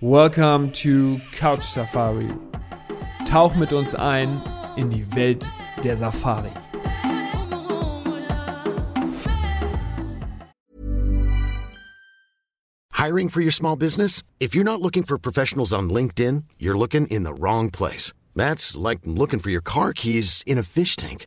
Welcome to Couch Safari. Tauch mit uns ein in die Welt der Safari. Hiring for your small business? If you're not looking for professionals on LinkedIn, you're looking in the wrong place. That's like looking for your car keys in a fish tank.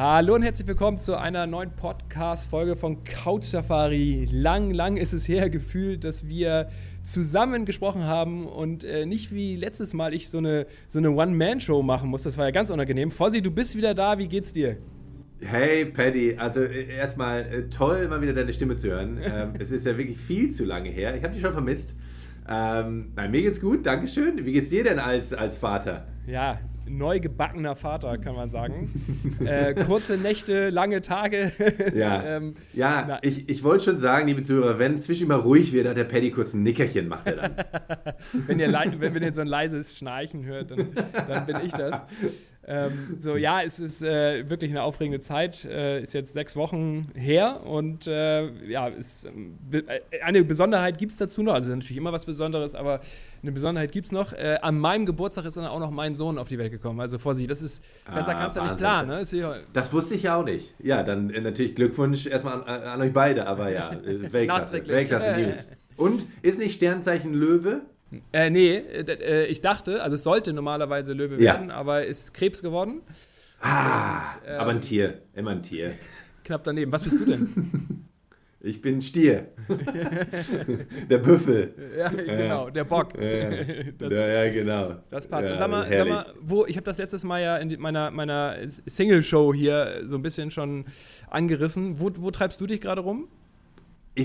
Hallo und herzlich willkommen zu einer neuen Podcast-Folge von Couch Safari. Lang, lang ist es her gefühlt, dass wir zusammen gesprochen haben und äh, nicht wie letztes Mal ich so eine, so eine One-Man-Show machen muss. Das war ja ganz unangenehm. Fossi, du bist wieder da. Wie geht's dir? Hey Paddy, also äh, erstmal äh, toll, mal wieder deine Stimme zu hören. Ähm, es ist ja wirklich viel zu lange her. Ich habe dich schon vermisst. Ähm, nein, mir geht's gut, Dankeschön. Wie geht's dir denn als, als Vater? Ja, neu gebackener Vater, kann man sagen. äh, kurze Nächte, lange Tage. ja, ähm, ja ich, ich wollte schon sagen, liebe Zuhörer, wenn zwischen mal ruhig wird, hat der Paddy kurz ein Nickerchen, macht er dann. wenn, ihr wenn, wenn ihr so ein leises Schnarchen hört, dann, dann bin ich das. Ähm, so, ja, es ist äh, wirklich eine aufregende Zeit. Äh, ist jetzt sechs Wochen her und äh, ja, ist, äh, eine Besonderheit gibt es dazu noch. Also natürlich immer was Besonderes, aber eine Besonderheit gibt es noch. Äh, an meinem Geburtstag ist dann auch noch mein Sohn auf die Welt gekommen. Also Vorsicht, das ist besser ah, kannst du nicht planen. Ne? das wusste ich ja auch nicht. Ja, dann äh, natürlich Glückwunsch erstmal an, an, euch beide, aber ja, Weltklasse. Weltklasse News. Und ist nicht Sternzeichen Löwe? Äh, nee, äh, äh, ich dachte, also es sollte normalerweise Löwe ja. werden, aber ist Krebs geworden. Ah, Und, ähm, aber ein Tier, immer ein Tier. Knapp daneben. Was bist du denn? Ich bin Stier. der Büffel. Ja, genau, der Bock. Das, ja, ja, genau. Das passt. Ja, sag, mal, sag mal, wo, ich habe das letztes Mal ja in meiner, meiner Single-Show hier so ein bisschen schon angerissen. Wo, wo treibst du dich gerade rum?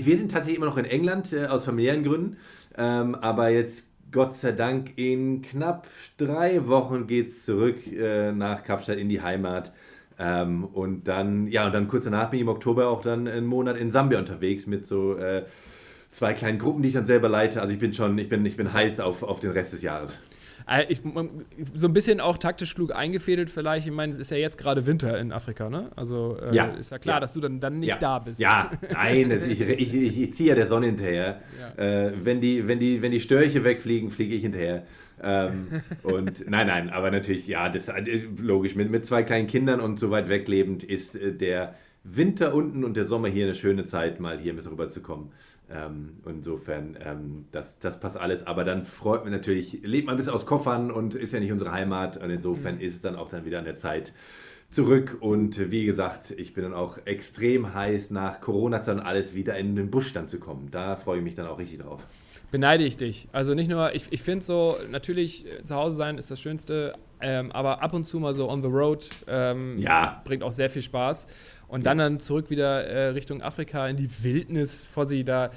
Wir sind tatsächlich immer noch in England, äh, aus familiären Gründen. Ähm, aber jetzt Gott sei Dank in knapp drei Wochen geht es zurück äh, nach Kapstadt in die Heimat. Ähm, und dann, ja, und dann kurz danach bin ich im Oktober auch dann einen Monat in Sambia unterwegs mit so äh, zwei kleinen Gruppen, die ich dann selber leite. Also ich bin schon, ich bin, ich bin heiß auf, auf den Rest des Jahres. Äh, ich, so ein bisschen auch taktisch klug eingefädelt vielleicht. Ich meine, es ist ja jetzt gerade Winter in Afrika, ne? Also äh, ja. ist ja klar, ja. dass du dann, dann nicht ja. da bist. Ja, nein, das, ich, ich, ich, ich ziehe ja der Sonne hinterher. Äh, wenn, die, wenn, die, wenn die Störche wegfliegen, fliege ich hinterher. ähm, und nein, nein, aber natürlich, ja, das äh, logisch. Mit, mit zwei kleinen Kindern und so weit weglebend ist äh, der Winter unten und der Sommer hier eine schöne Zeit, mal hier ein bisschen rüberzukommen. Ähm, insofern, ähm, das, das passt alles. Aber dann freut mich natürlich, lebt man ein bisschen aus Koffern und ist ja nicht unsere Heimat. Und insofern mhm. ist es dann auch dann wieder an der Zeit zurück. Und wie gesagt, ich bin dann auch extrem heiß, nach Corona-Zeit alles wieder in den Busch dann zu kommen. Da freue ich mich dann auch richtig drauf. Beneide ich dich. Also nicht nur, ich, ich finde so, natürlich äh, zu Hause sein ist das Schönste, ähm, aber ab und zu mal so on the road ähm, ja. bringt auch sehr viel Spaß. Und dann dann zurück wieder äh, Richtung Afrika in die Wildnis vor sie da.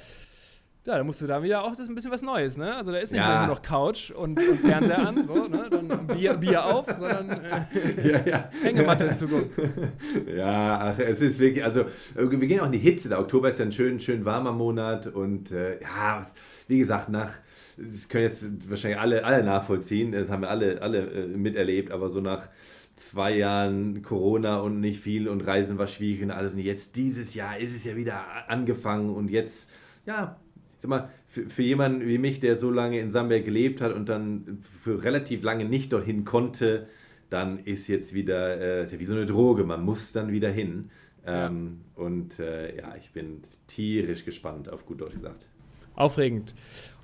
Ja, da musst du da wieder auch das ist ein bisschen was Neues, ne? Also da ist nicht ja. nur noch Couch und, und Fernseher an, so, ne? Dann Bier, Bier auf, sondern äh, ja, ja. Hängematte in Zukunft. Ja, ach, es ist wirklich, also wir gehen auch in die Hitze. Der Oktober ist ja ein schön, schön warmer Monat und äh, ja, wie gesagt, nach, das können jetzt wahrscheinlich alle, alle nachvollziehen, das haben wir alle, alle äh, miterlebt, aber so nach zwei Jahren Corona und nicht viel und Reisen war schwierig und alles. Und jetzt dieses Jahr ist es ja wieder angefangen und jetzt, ja, ich sag mal, für, für jemanden wie mich, der so lange in Sambia gelebt hat und dann für relativ lange nicht dorthin konnte, dann ist jetzt wieder, äh, ist ja wie so eine Droge, man muss dann wieder hin. Ähm, ja. Und äh, ja, ich bin tierisch gespannt, auf gut Deutsch gesagt. Aufregend.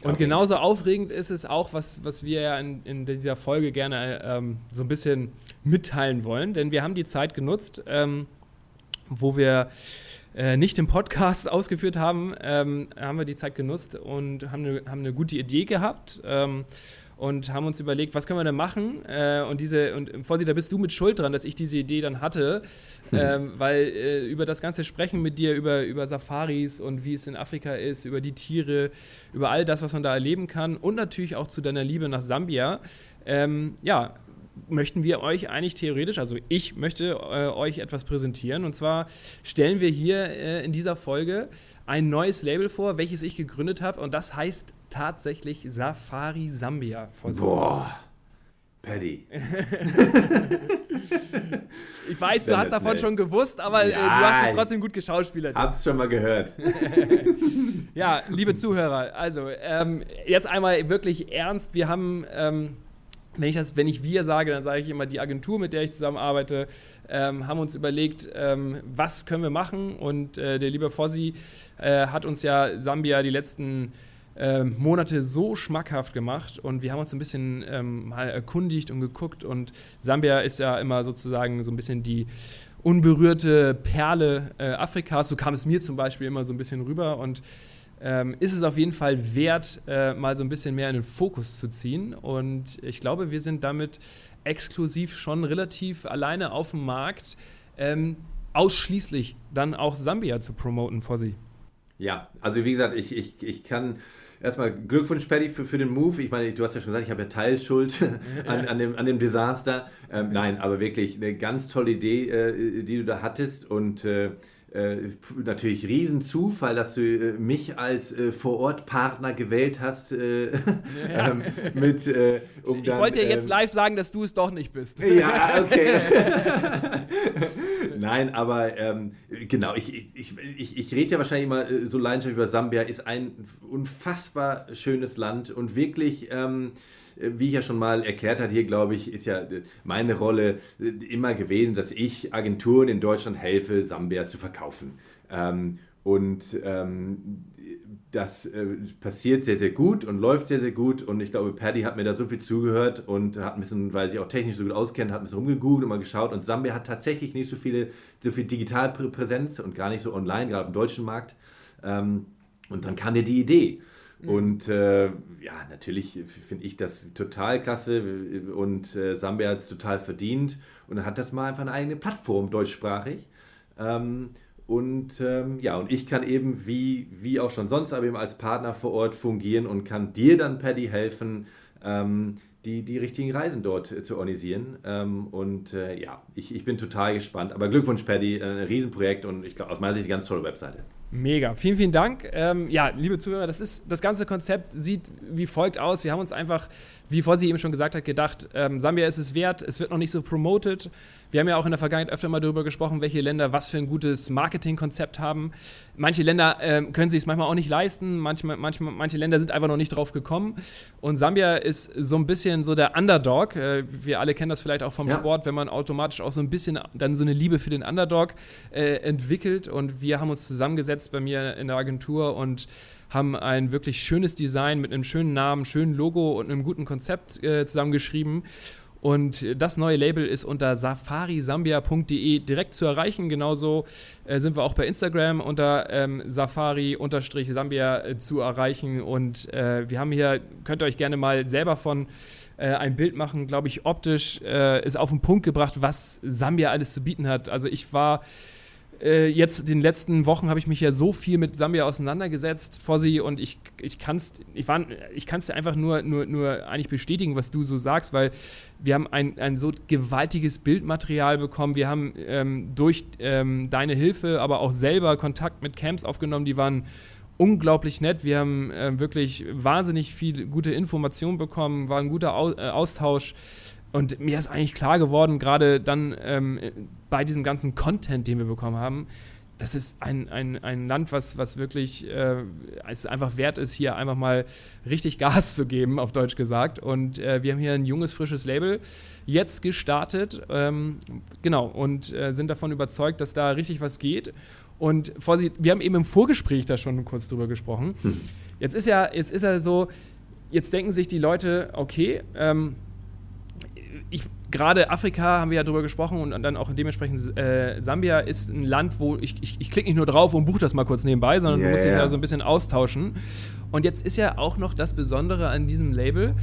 Und okay. genauso aufregend ist es auch, was, was wir ja in, in dieser Folge gerne ähm, so ein bisschen mitteilen wollen. Denn wir haben die Zeit genutzt, ähm, wo wir äh, nicht im Podcast ausgeführt haben, ähm, haben wir die Zeit genutzt und haben eine, haben eine gute Idee gehabt. Und haben uns überlegt, was können wir denn machen? Äh, und diese, und Vorsicht, da bist du mit Schuld dran, dass ich diese Idee dann hatte, mhm. ähm, weil äh, über das ganze Sprechen mit dir, über, über Safaris und wie es in Afrika ist, über die Tiere, über all das, was man da erleben kann und natürlich auch zu deiner Liebe nach Sambia, ähm, ja, möchten wir euch eigentlich theoretisch, also ich möchte äh, euch etwas präsentieren. Und zwar stellen wir hier äh, in dieser Folge ein neues Label vor, welches ich gegründet habe. Und das heißt tatsächlich Safari Sambia. Boah. Paddy. ich weiß, du hast davon nett. schon gewusst, aber ja, äh, du hast es trotzdem gut geschauspielert. Hab's schon mal gehört. ja, liebe Zuhörer, also ähm, jetzt einmal wirklich ernst. Wir haben ähm, wenn ich das, wenn ich wir sage, dann sage ich immer die Agentur, mit der ich zusammenarbeite, ähm, haben uns überlegt, ähm, was können wir machen. Und äh, der liebe Fossi äh, hat uns ja Sambia die letzten äh, Monate so schmackhaft gemacht und wir haben uns ein bisschen ähm, mal erkundigt und geguckt. Und Sambia ist ja immer sozusagen so ein bisschen die unberührte Perle äh, Afrikas. So kam es mir zum Beispiel immer so ein bisschen rüber und ähm, ist es auf jeden Fall wert, äh, mal so ein bisschen mehr in den Fokus zu ziehen. Und ich glaube, wir sind damit exklusiv schon relativ alleine auf dem Markt, ähm, ausschließlich dann auch Sambia zu promoten vor sie. Ja, also wie gesagt, ich, ich, ich kann erstmal Glückwunsch, Paddy, für, für den Move. Ich meine, du hast ja schon gesagt, ich habe ja Teilschuld an, an, dem, an dem Desaster. Ähm, nein, aber wirklich eine ganz tolle Idee, äh, die du da hattest und äh, äh, natürlich Riesenzufall, dass du äh, mich als äh, Vorortpartner gewählt hast. Äh, ja. ähm, mit, äh, um ich, dann, wollte dir jetzt ähm, live sagen, dass du es doch nicht bist. Ja, okay. Nein, aber ähm, genau, ich, ich, ich, ich rede ja wahrscheinlich immer äh, so leidenschaftlich über Sambia, ist ein unfassbar schönes Land und wirklich ähm, äh, wie ich ja schon mal erklärt habe, hier glaube ich, ist ja meine Rolle äh, immer gewesen, dass ich Agenturen in Deutschland helfe, Sambia zu verkaufen. Ähm, und ähm, das äh, passiert sehr, sehr gut und läuft sehr, sehr gut. Und ich glaube, Paddy hat mir da so viel zugehört und hat ein bisschen, weil sich auch technisch so gut auskennt, hat ein bisschen rumgegoogelt und mal geschaut. Und Sambia hat tatsächlich nicht so viele, so viel Digitalpräsenz und gar nicht so online, gerade auf dem deutschen Markt. Ähm, und dann kam dir die Idee. Mhm. Und äh, ja, natürlich finde ich das total klasse und äh, Sambia hat es total verdient und dann hat das mal einfach eine eigene Plattform deutschsprachig. Ähm, und ähm, ja, und ich kann eben wie, wie auch schon sonst, aber eben als Partner vor Ort fungieren und kann dir dann, Paddy, helfen, ähm, die, die richtigen Reisen dort äh, zu organisieren. Ähm, und äh, ja, ich, ich bin total gespannt. Aber Glückwunsch, Paddy, ein Riesenprojekt und ich glaube aus meiner Sicht eine ganz tolle Webseite. Mega, vielen, vielen Dank. Ähm, ja, liebe Zuhörer, das ist das ganze Konzept sieht wie folgt aus. Wir haben uns einfach, wie Fossi eben schon gesagt hat, gedacht, ähm, Sambia ist es wert. Es wird noch nicht so promoted. Wir haben ja auch in der Vergangenheit öfter mal darüber gesprochen, welche Länder was für ein gutes Marketingkonzept haben. Manche Länder ähm, können sich es manchmal auch nicht leisten. Manchmal, manchmal, manche Länder sind einfach noch nicht drauf gekommen. Und Sambia ist so ein bisschen so der Underdog. Äh, wir alle kennen das vielleicht auch vom ja. Sport, wenn man automatisch auch so ein bisschen dann so eine Liebe für den Underdog äh, entwickelt. Und wir haben uns zusammengesetzt bei mir in der Agentur und haben ein wirklich schönes Design mit einem schönen Namen, schönen Logo und einem guten Konzept äh, zusammengeschrieben. Und das neue Label ist unter safarisambia.de direkt zu erreichen. Genauso äh, sind wir auch bei Instagram unter ähm, safari-sambia äh, zu erreichen. Und äh, wir haben hier, könnt ihr euch gerne mal selber von äh, ein Bild machen, glaube ich, optisch äh, ist auf den Punkt gebracht, was Sambia alles zu bieten hat. Also ich war äh, jetzt in den letzten Wochen habe ich mich ja so viel mit Sambia auseinandergesetzt, Fossi, und ich, ich kann es ich ich dir einfach nur, nur, nur eigentlich bestätigen, was du so sagst, weil wir haben ein, ein so gewaltiges Bildmaterial bekommen. Wir haben ähm, durch ähm, deine Hilfe, aber auch selber Kontakt mit Camps aufgenommen, die waren unglaublich nett. Wir haben äh, wirklich wahnsinnig viel gute Informationen bekommen, war ein guter Au äh, Austausch. Und mir ist eigentlich klar geworden, gerade dann ähm, bei diesem ganzen Content, den wir bekommen haben, das ist ein, ein, ein Land, was, was wirklich äh, es einfach wert ist, hier einfach mal richtig Gas zu geben, auf Deutsch gesagt. Und äh, wir haben hier ein junges, frisches Label jetzt gestartet. Ähm, genau, und äh, sind davon überzeugt, dass da richtig was geht. Und Vorsicht, wir haben eben im Vorgespräch da schon kurz drüber gesprochen. Hm. Jetzt ist ja, jetzt ist ja so, jetzt denken sich die Leute, okay, ähm, ich, gerade Afrika haben wir ja drüber gesprochen und dann auch dementsprechend äh, Sambia ist ein Land, wo ich, ich, ich klicke nicht nur drauf und buche das mal kurz nebenbei, sondern yeah, du musst dich ja so ein bisschen austauschen. Und jetzt ist ja auch noch das Besondere an diesem Label,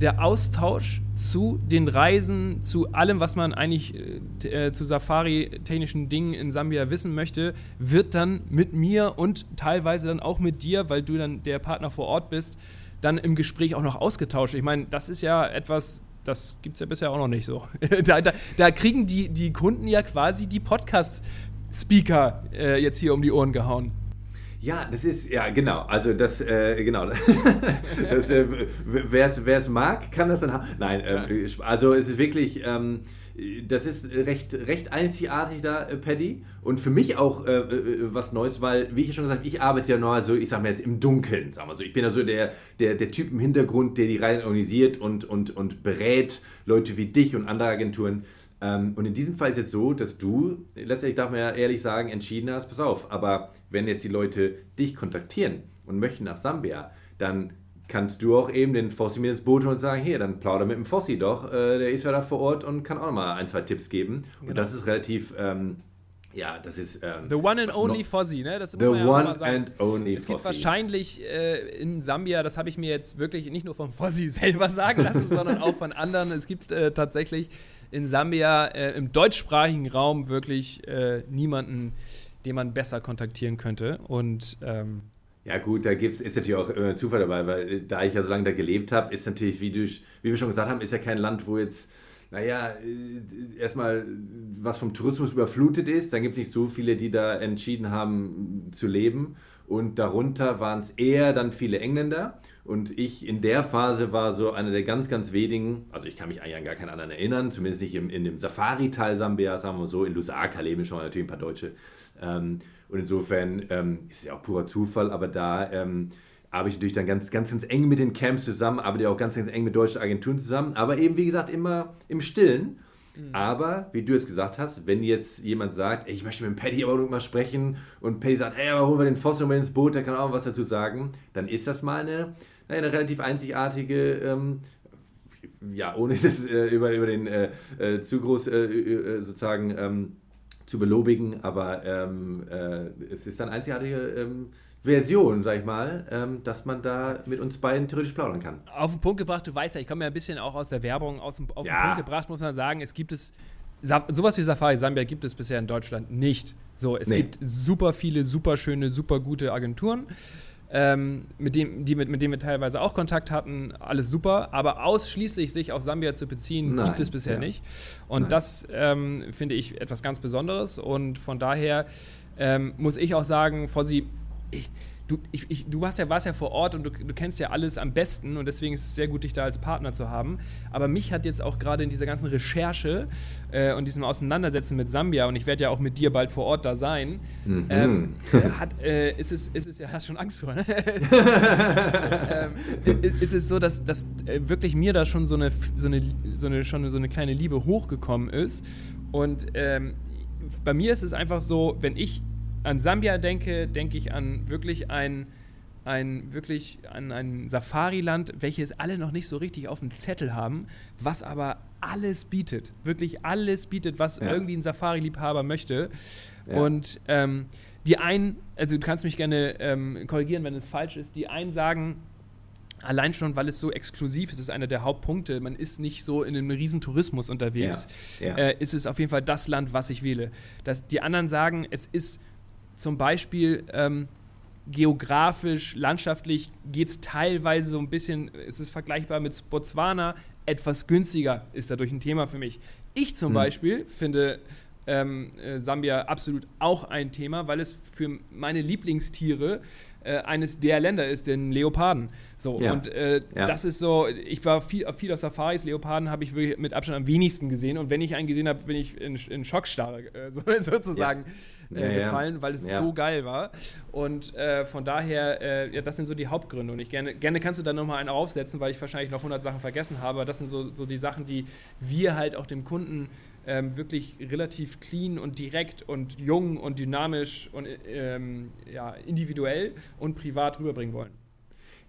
der Austausch zu den Reisen, zu allem, was man eigentlich äh, zu Safari-technischen Dingen in Sambia wissen möchte, wird dann mit mir und teilweise dann auch mit dir, weil du dann der Partner vor Ort bist, dann im Gespräch auch noch ausgetauscht. Ich meine, das ist ja etwas, das gibt es ja bisher auch noch nicht so. da, da, da, kriegen die, die Kunden ja quasi die Podcast-Speaker äh, jetzt hier um die Ohren gehauen. Ja, das ist, ja, genau. Also, das, äh, genau. das, äh, Wer es mag, kann das dann haben. Nein, äh, also, es ist wirklich. Ähm, das ist recht, recht einzigartig da, äh, Paddy. Und für mich auch äh, äh, was Neues, weil, wie ich schon gesagt habe, ich arbeite ja nur so, ich sag mal jetzt im Dunkeln. Sagen wir so. Ich bin ja so der, der, der Typ im Hintergrund, der die Reisen organisiert und, und, und berät Leute wie dich und andere Agenturen. Ähm, und in diesem Fall ist es jetzt so, dass du, letztendlich darf man ja ehrlich sagen, entschieden hast, pass auf, aber wenn jetzt die Leute dich kontaktieren und möchten nach Sambia, dann kannst du auch eben den Fossi mit ins Boot holen und sagen, hier, dann plauder mit dem Fossi doch, äh, der ist ja da vor Ort und kann auch mal ein, zwei Tipps geben. Genau. Und das ist relativ, ähm, ja, das ist... Ähm, The one and only Fossi, ne? Das muss The man ja one sagen. and only Es gibt Fossi. wahrscheinlich äh, in Sambia, das habe ich mir jetzt wirklich nicht nur vom Fossi selber sagen lassen, sondern auch von anderen, es gibt äh, tatsächlich in Sambia äh, im deutschsprachigen Raum wirklich äh, niemanden, den man besser kontaktieren könnte und... Ähm, ja gut, da gibt's, ist natürlich auch immer Zufall dabei, weil äh, da ich ja so lange da gelebt habe, ist natürlich, wie, du, wie wir schon gesagt haben, ist ja kein Land, wo jetzt, naja, äh, erstmal was vom Tourismus überflutet ist. Dann gibt es nicht so viele, die da entschieden haben zu leben. Und darunter waren es eher dann viele Engländer. Und ich in der Phase war so einer der ganz, ganz wenigen, also ich kann mich eigentlich an gar keinen anderen erinnern, zumindest nicht im, in dem Safari-Teil Sambias, sagen wir so. In Lusaka leben schon natürlich ein paar Deutsche. Ähm, und insofern ähm, ist es ja auch purer Zufall, aber da ähm, arbeite ich natürlich dann ganz, ganz, ganz eng mit den Camps zusammen, arbeite auch ganz, ganz eng mit deutschen Agenturen zusammen, aber eben, wie gesagt, immer im Stillen. Mhm. Aber, wie du es gesagt hast, wenn jetzt jemand sagt, ey, ich möchte mit dem Paddy aber mal sprechen und Paddy sagt, ey, aber holen wir den Fossil mal ins Boot, der kann auch was dazu sagen, dann ist das mal eine, eine relativ einzigartige ähm, ja, ohne es äh, über, über den äh, äh, zu groß äh, äh, sozusagen ähm, zu belobigen, aber ähm, äh, es ist eine einzigartige ähm, Version, sag ich mal, ähm, dass man da mit uns beiden theoretisch plaudern kann. Auf den Punkt gebracht, du weißt ja, ich komme ja ein bisschen auch aus der Werbung, aus dem, auf ja. den Punkt gebracht muss man sagen, es gibt es, sowas wie Safari Sambia gibt es bisher in Deutschland nicht. So, es nee. gibt super viele, super schöne, super gute Agenturen ähm, mit, dem, die mit, mit denen wir teilweise auch Kontakt hatten, alles super, aber ausschließlich sich auf Sambia zu beziehen, Nein, gibt es bisher ja. nicht. Und Nein. das ähm, finde ich etwas ganz Besonderes und von daher ähm, muss ich auch sagen, Fossi, ich, du, ich, ich, du warst ja, warst ja vor Ort und du, du, kennst ja alles am besten und deswegen ist es sehr gut, dich da als Partner zu haben. Aber mich hat jetzt auch gerade in dieser ganzen Recherche äh, und diesem Auseinandersetzen mit Sambia und ich werde ja auch mit dir bald vor Ort da sein, mhm. ähm, hat, äh, ist, es, ist es ja, hast schon Angst vor, ne? ähm, ist es so, dass, dass äh, wirklich mir da schon so eine, so eine, so eine, schon so eine kleine Liebe hochgekommen ist und ähm, bei mir ist es einfach so, wenn ich an Sambia denke, denke ich an wirklich ein, ein wirklich an ein Safari-Land, welches alle noch nicht so richtig auf dem Zettel haben, was aber alles bietet, wirklich alles bietet, was ja. irgendwie ein Safari-Liebhaber möchte. Ja. Und ähm, die einen, also du kannst mich gerne ähm, korrigieren, wenn es falsch ist, die einen sagen, allein schon, weil es so exklusiv ist, ist einer der Hauptpunkte. Man ist nicht so in einem riesen Tourismus unterwegs. Ja. Äh, ist es auf jeden Fall das Land, was ich wähle. Das, die anderen sagen, es ist zum Beispiel ähm, geografisch, landschaftlich geht es teilweise so ein bisschen, es ist vergleichbar mit Botswana, etwas günstiger ist dadurch ein Thema für mich. Ich zum hm. Beispiel finde ähm, äh, Sambia absolut auch ein Thema, weil es für meine Lieblingstiere äh, eines der Länder ist, den Leoparden. So, ja. und äh, ja. das ist so, ich war viel, viel auf Safaris, Leoparden habe ich wirklich mit Abstand am wenigsten gesehen und wenn ich einen gesehen habe, bin ich in, in Schockstarre äh, so, sozusagen ja. Äh, gefallen, weil es so geil war. Und äh, von daher, ja, das sind so die Hauptgründe und ich gerne, gerne kannst du da nochmal einen aufsetzen, weil ich wahrscheinlich noch 100 Sachen vergessen habe, aber das sind so, so die Sachen, die wir halt auch dem Kunden ähm, wirklich relativ clean und direkt und jung und dynamisch und ähm, ja, individuell und privat rüberbringen wollen.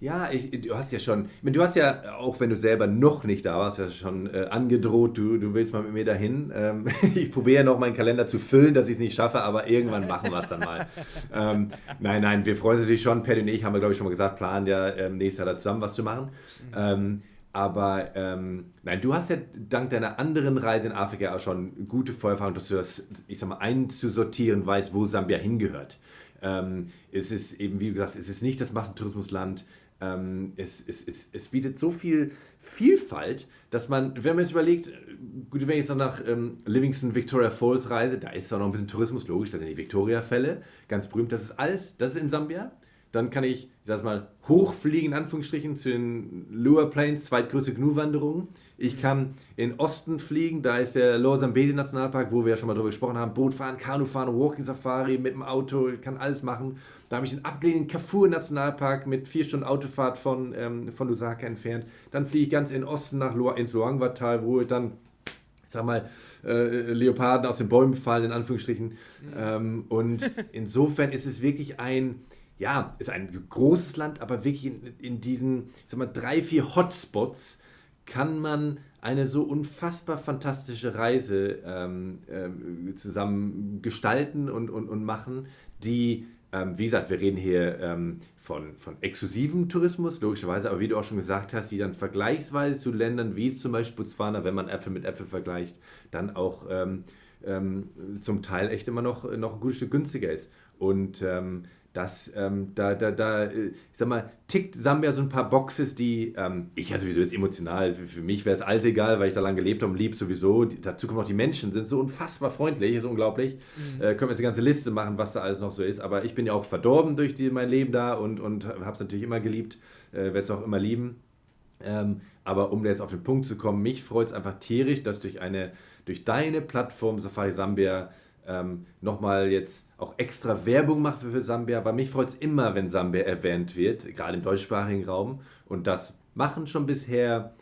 Ja, ich, du hast ja schon, du hast ja, auch wenn du selber noch nicht da warst, hast schon äh, angedroht, du, du willst mal mit mir dahin. Ähm, ich probiere noch meinen Kalender zu füllen, dass ich es nicht schaffe, aber irgendwann machen wir es dann mal. ähm, nein, nein, wir freuen uns natürlich schon. Paddy und ich haben wir, glaube ich, schon mal gesagt, planen ja ähm, nächstes Jahr da zusammen was zu machen. Mhm. Aber ähm, nein, du hast ja dank deiner anderen Reise in Afrika auch schon gute Vorerfahrung, dass du das, ich sag mal, einzusortieren weißt, wo Sambia hingehört. Ähm, es ist eben, wie gesagt, es ist nicht das Massentourismusland. Ähm, es, es, es, es bietet so viel Vielfalt, dass man, wenn man jetzt überlegt, gut, wenn ich jetzt noch nach ähm, Livingston Victoria Falls reise, da ist auch noch ein bisschen Tourismus, logisch, das sind die Victoria-Fälle, ganz berühmt, das ist alles, das ist in Sambia. Dann kann ich, ich sag mal, hochfliegen, in Anführungsstrichen, zu den Lower Plains, zweitgrößte Gnu-Wanderung. Ich kann in Osten fliegen, da ist der Lower Zambezi Nationalpark, wo wir ja schon mal drüber gesprochen haben. Boot fahren, Kanu fahren, Walking Safari mit dem Auto, ich kann alles machen. Da habe ich den abgelegenen Kafur Nationalpark mit vier Stunden Autofahrt von, ähm, von Lusaka entfernt. Dann fliege ich ganz in Osten nach Lo ins Luangwa-Tal, wo ich dann ich sag mal, äh, Leoparden aus den Bäumen fallen, in Anführungsstrichen. Mhm. Ähm, und insofern ist es wirklich ein, ja, ist ein großes Land, aber wirklich in, in diesen, ich sag mal, drei, vier Hotspots kann man eine so unfassbar fantastische Reise ähm, äh, zusammen gestalten und, und, und machen, die, ähm, wie gesagt, wir reden hier ähm, von, von exklusivem Tourismus, logischerweise, aber wie du auch schon gesagt hast, die dann vergleichsweise zu Ländern wie zum Beispiel Botswana, wenn man Äpfel mit Äpfel vergleicht, dann auch ähm, ähm, zum Teil echt immer noch, noch ein gutes Stück günstiger ist. Und dass ähm, da, da, da, äh, ich sag mal, tickt Sambia so ein paar Boxes, die ähm, ich ja sowieso jetzt emotional, für, für mich wäre es alles egal, weil ich da lange gelebt habe und lieb sowieso. Die, dazu kommen auch die Menschen, sind so unfassbar freundlich, ist unglaublich. Mhm. Äh, können wir jetzt eine ganze Liste machen, was da alles noch so ist. Aber ich bin ja auch verdorben durch die, mein Leben da und, und habe es natürlich immer geliebt, äh, werde es auch immer lieben. Ähm, aber um jetzt auf den Punkt zu kommen, mich freut es einfach tierisch, dass durch eine, durch deine Plattform Safari Sambia ähm, nochmal jetzt auch extra Werbung macht für, für Sambia, weil mich freut es immer, wenn Sambia erwähnt wird, gerade im deutschsprachigen Raum. Und das machen schon bisher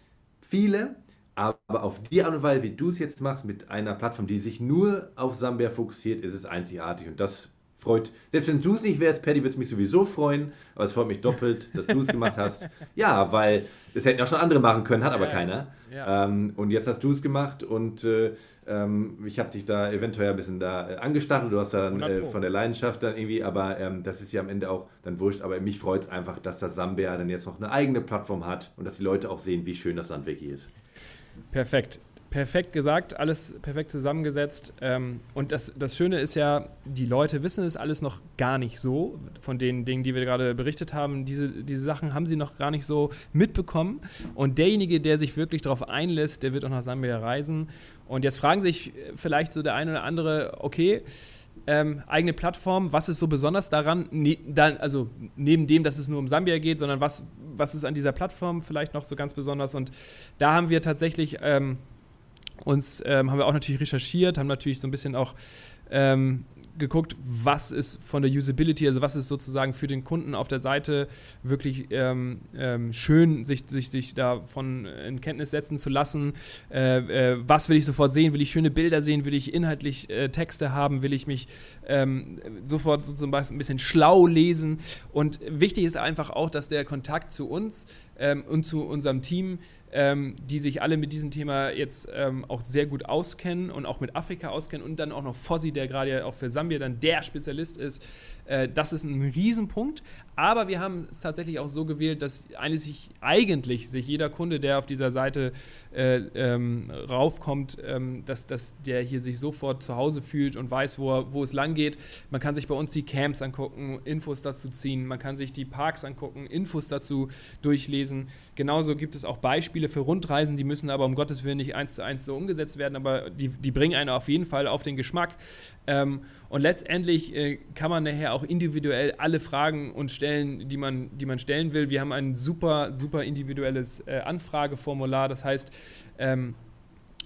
viele, aber auf die Art und Weise, wie du es jetzt machst, mit einer Plattform, die sich nur auf Sambia fokussiert, ist es einzigartig. Und das freut, selbst wenn du es nicht wärst, Paddy, würde es mich sowieso freuen, aber es freut mich doppelt, dass du es gemacht hast. Ja, weil es hätten auch schon andere machen können, hat aber ja, keiner. Ja. Ähm, und jetzt hast du es gemacht und äh, ähm, ich habe dich da eventuell ein bisschen da äh, angestachelt, du hast dann äh, von der Leidenschaft dann irgendwie, aber ähm, das ist ja am Ende auch dann wurscht. Aber mich freut es einfach, dass das Sambia dann jetzt noch eine eigene Plattform hat und dass die Leute auch sehen, wie schön das Land wirklich ist. Perfekt perfekt gesagt, alles perfekt zusammengesetzt. Ähm, und das, das Schöne ist ja, die Leute wissen es alles noch gar nicht so. Von den Dingen, die wir gerade berichtet haben, diese, diese Sachen haben sie noch gar nicht so mitbekommen. Und derjenige, der sich wirklich darauf einlässt, der wird auch nach Sambia reisen. Und jetzt fragen sich vielleicht so der eine oder andere, okay, ähm, eigene Plattform, was ist so besonders daran, ne, dann, also neben dem, dass es nur um Sambia geht, sondern was, was ist an dieser Plattform vielleicht noch so ganz besonders? Und da haben wir tatsächlich ähm, uns ähm, haben wir auch natürlich recherchiert, haben natürlich so ein bisschen auch ähm, geguckt, was ist von der Usability, also was ist sozusagen für den Kunden auf der Seite wirklich ähm, ähm, schön, sich, sich, sich davon in Kenntnis setzen zu lassen. Äh, äh, was will ich sofort sehen? Will ich schöne Bilder sehen? Will ich inhaltlich äh, Texte haben? Will ich mich ähm, sofort so zum Beispiel ein bisschen schlau lesen? Und wichtig ist einfach auch, dass der Kontakt zu uns ähm, und zu unserem Team ähm, die sich alle mit diesem Thema jetzt ähm, auch sehr gut auskennen und auch mit Afrika auskennen und dann auch noch Fossi, der gerade ja auch für Sambia dann der Spezialist ist. Äh, das ist ein Riesenpunkt. Aber wir haben es tatsächlich auch so gewählt, dass sich eigentlich sich jeder Kunde, der auf dieser Seite äh, ähm, raufkommt, ähm, dass, dass der hier sich sofort zu Hause fühlt und weiß, wo, wo es lang geht. Man kann sich bei uns die Camps angucken, Infos dazu ziehen, man kann sich die Parks angucken, Infos dazu durchlesen. Genauso gibt es auch Beispiele für Rundreisen, die müssen aber um Gottes Willen nicht eins zu eins so umgesetzt werden, aber die, die bringen einen auf jeden Fall auf den Geschmack. Ähm, und letztendlich äh, kann man nachher auch individuell alle Fragen und stellen, die man, die man stellen will. Wir haben ein super, super individuelles äh, Anfrageformular. Das heißt, ähm,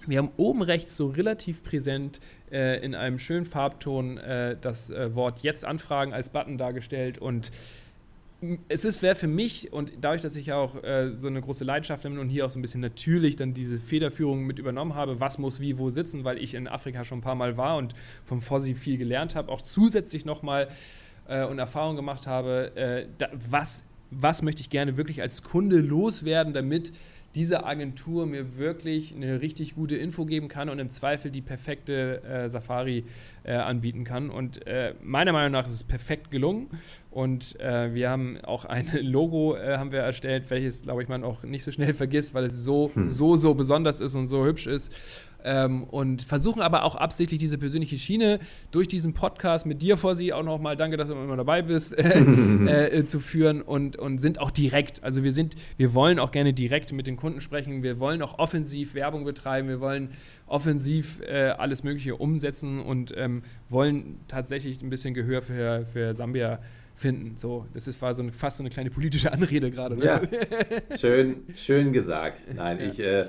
wir haben oben rechts so relativ präsent äh, in einem schönen Farbton äh, das äh, Wort Jetzt anfragen als Button dargestellt und es ist wäre für mich und dadurch, dass ich auch äh, so eine große Leidenschaft habe und hier auch so ein bisschen natürlich dann diese Federführung mit übernommen habe, was muss wie wo sitzen, weil ich in Afrika schon ein paar Mal war und vom Fossi viel gelernt habe, auch zusätzlich nochmal äh, und Erfahrung gemacht habe, äh, da, was, was möchte ich gerne wirklich als Kunde loswerden, damit diese Agentur mir wirklich eine richtig gute Info geben kann und im Zweifel die perfekte äh, Safari äh, anbieten kann. Und äh, meiner Meinung nach ist es perfekt gelungen. Und äh, wir haben auch ein Logo äh, haben wir erstellt, welches, glaube ich, man auch nicht so schnell vergisst, weil es so, hm. so, so besonders ist und so hübsch ist. Ähm, und versuchen aber auch absichtlich diese persönliche Schiene durch diesen Podcast mit dir vor sie auch nochmal, danke, dass du immer dabei bist, äh, äh, zu führen und, und sind auch direkt. Also wir sind, wir wollen auch gerne direkt mit den Kunden sprechen, wir wollen auch offensiv Werbung betreiben, wir wollen offensiv äh, alles Mögliche umsetzen und ähm, wollen tatsächlich ein bisschen Gehör für, für Sambia finden. So, das ist, war so eine, fast so eine kleine politische Anrede gerade. Ne? Ja, schön, schön gesagt. Nein, ja. ich, äh,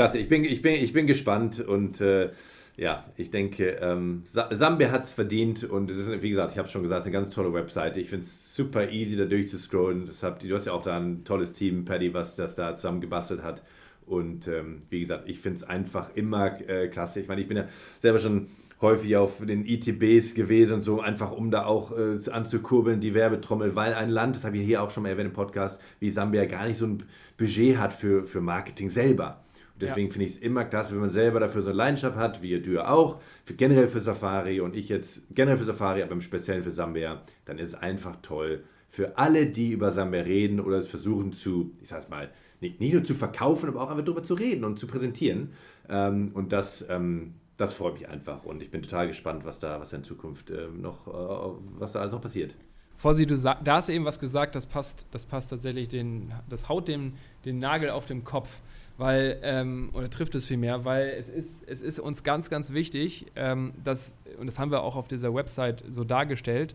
klasse, ich bin, ich bin, ich bin gespannt und äh, ja, ich denke, ähm, Sambia hat es verdient und ist, wie gesagt, ich habe schon gesagt, es ist eine ganz tolle Webseite. Ich finde es super easy, da durchzuscrollen. Das du hast ja auch da ein tolles Team, Paddy, was das da zusammen gebastelt hat. Und ähm, wie gesagt, ich finde es einfach immer äh, klasse. Ich meine, ich bin ja selber schon häufig auf den ITBs gewesen und so, einfach um da auch äh, anzukurbeln, die Werbetrommel, weil ein Land, das habe ich hier auch schon mal erwähnt im Podcast, wie Sambia gar nicht so ein Budget hat für, für Marketing selber. Deswegen ja. finde ich es immer klasse, wenn man selber dafür so eine Leidenschaft hat, wie ihr Dür auch, für, generell für Safari und ich jetzt generell für Safari, aber im Speziellen für Sambia, dann ist es einfach toll. Für alle, die über Sambia reden oder es versuchen zu, ich sag's mal, nicht, nicht nur zu verkaufen, aber auch einfach darüber zu reden und zu präsentieren. Ähm, und das, ähm, das freut mich einfach und ich bin total gespannt, was da, was da in Zukunft äh, noch, äh, was da alles noch passiert. Fossi, du da hast eben was gesagt, das passt, das passt tatsächlich, den, das haut dem, den Nagel auf den Kopf, weil, ähm, oder trifft es vielmehr, weil es ist, es ist uns ganz, ganz wichtig, ähm, dass, und das haben wir auch auf dieser Website so dargestellt,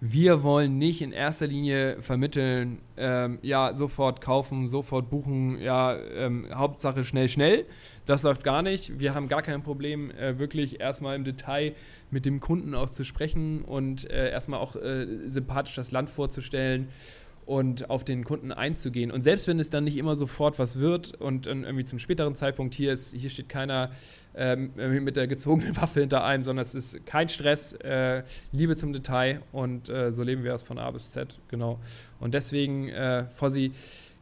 wir wollen nicht in erster Linie vermitteln, ähm, ja, sofort kaufen, sofort buchen, ja, ähm, Hauptsache schnell, schnell. Das läuft gar nicht. Wir haben gar kein Problem, äh, wirklich erstmal im Detail mit dem Kunden auch zu sprechen und äh, erstmal auch äh, sympathisch das Land vorzustellen und auf den Kunden einzugehen. Und selbst wenn es dann nicht immer sofort was wird und irgendwie zum späteren Zeitpunkt hier ist, hier steht keiner ähm, mit der gezogenen Waffe hinter einem, sondern es ist kein Stress, äh, Liebe zum Detail und äh, so leben wir es von A bis Z, genau. Und deswegen, äh, Fossi,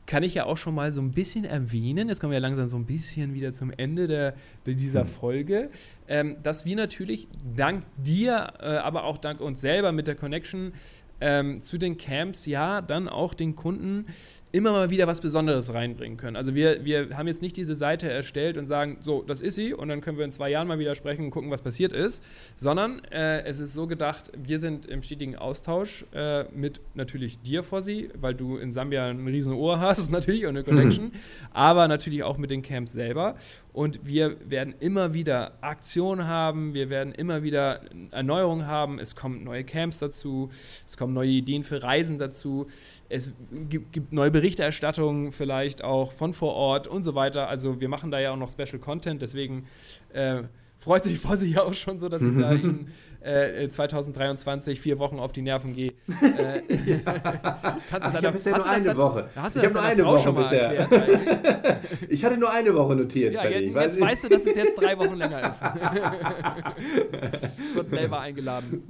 kann ich ja auch schon mal so ein bisschen erwähnen, jetzt kommen wir ja langsam so ein bisschen wieder zum Ende der, dieser hm. Folge, ähm, dass wir natürlich dank dir, äh, aber auch dank uns selber mit der Connection ähm, zu den Camps ja dann auch den Kunden immer mal wieder was Besonderes reinbringen können. Also wir, wir haben jetzt nicht diese Seite erstellt und sagen, so, das ist sie und dann können wir in zwei Jahren mal wieder sprechen und gucken, was passiert ist, sondern äh, es ist so gedacht, wir sind im stetigen Austausch äh, mit natürlich dir, Fossi, weil du in Sambia ein riesen Ohr hast natürlich und eine Connection, mhm. aber natürlich auch mit den Camps selber und wir werden immer wieder Aktionen haben, wir werden immer wieder Erneuerungen haben, es kommen neue Camps dazu, es kommen neue Ideen für Reisen dazu, es gibt, gibt neue Berichterstattungen vielleicht auch von vor Ort und so weiter. Also wir machen da ja auch noch Special Content, deswegen äh, freut sich Fossi ja auch schon so, dass ich da Ihnen äh, 2023 vier Wochen auf die Nerven gehe. Äh, kannst du ich habe bisher nur eine dann, Woche. Hast du ich nur eine Woche schon mal bisher. Erklärt, ich hatte nur eine Woche notiert. Ja, jetzt, jetzt weißt du, dass es jetzt drei Wochen länger ist. Kurz selber eingeladen.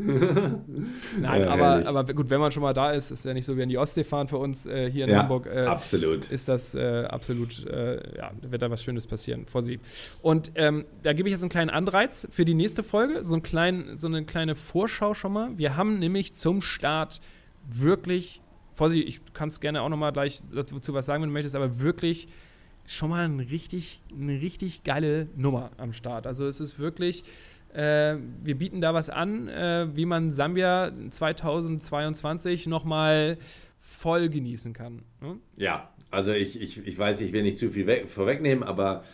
Nein, ja, aber, aber gut, wenn man schon mal da ist, ist ja nicht so wie in die Ostsee fahren für uns äh, hier in ja, Hamburg. Äh, absolut. Ist das äh, absolut, äh, ja, wird da was Schönes passieren vor Sie. Und ähm, da gebe ich jetzt einen kleinen Anreiz für die nächste Folge, so, einen kleinen, so eine kleine Vorschau schon mal. Wir haben nämlich zum Start wirklich, Vorsicht, ich kann es gerne auch noch mal gleich dazu was sagen, wenn du möchtest, aber wirklich schon mal ein richtig, eine richtig geile Nummer am Start. Also es ist wirklich, äh, wir bieten da was an, äh, wie man Sambia 2022 noch mal voll genießen kann. Ne? Ja, also ich, ich, ich weiß, ich will nicht zu viel weg, vorwegnehmen, aber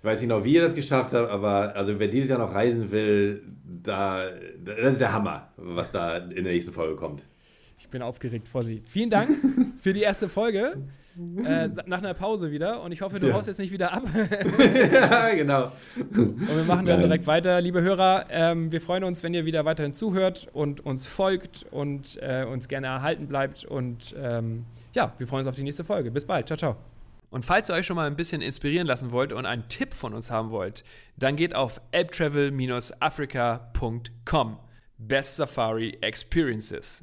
ich weiß nicht genau, wie ihr das geschafft habt, aber also wer dieses Jahr noch reisen will, da, das ist der Hammer, was da in der nächsten Folge kommt. Ich bin aufgeregt vor Sie. Vielen Dank für die erste Folge. Äh, nach einer Pause wieder und ich hoffe, du ja. haust jetzt nicht wieder ab. ja, genau. Und wir machen dann direkt weiter. Liebe Hörer, ähm, wir freuen uns, wenn ihr wieder weiterhin zuhört und uns folgt und äh, uns gerne erhalten bleibt. Und ähm, ja, wir freuen uns auf die nächste Folge. Bis bald. Ciao, ciao. Und falls ihr euch schon mal ein bisschen inspirieren lassen wollt und einen Tipp von uns haben wollt, dann geht auf apptravel-africa.com. Best Safari Experiences.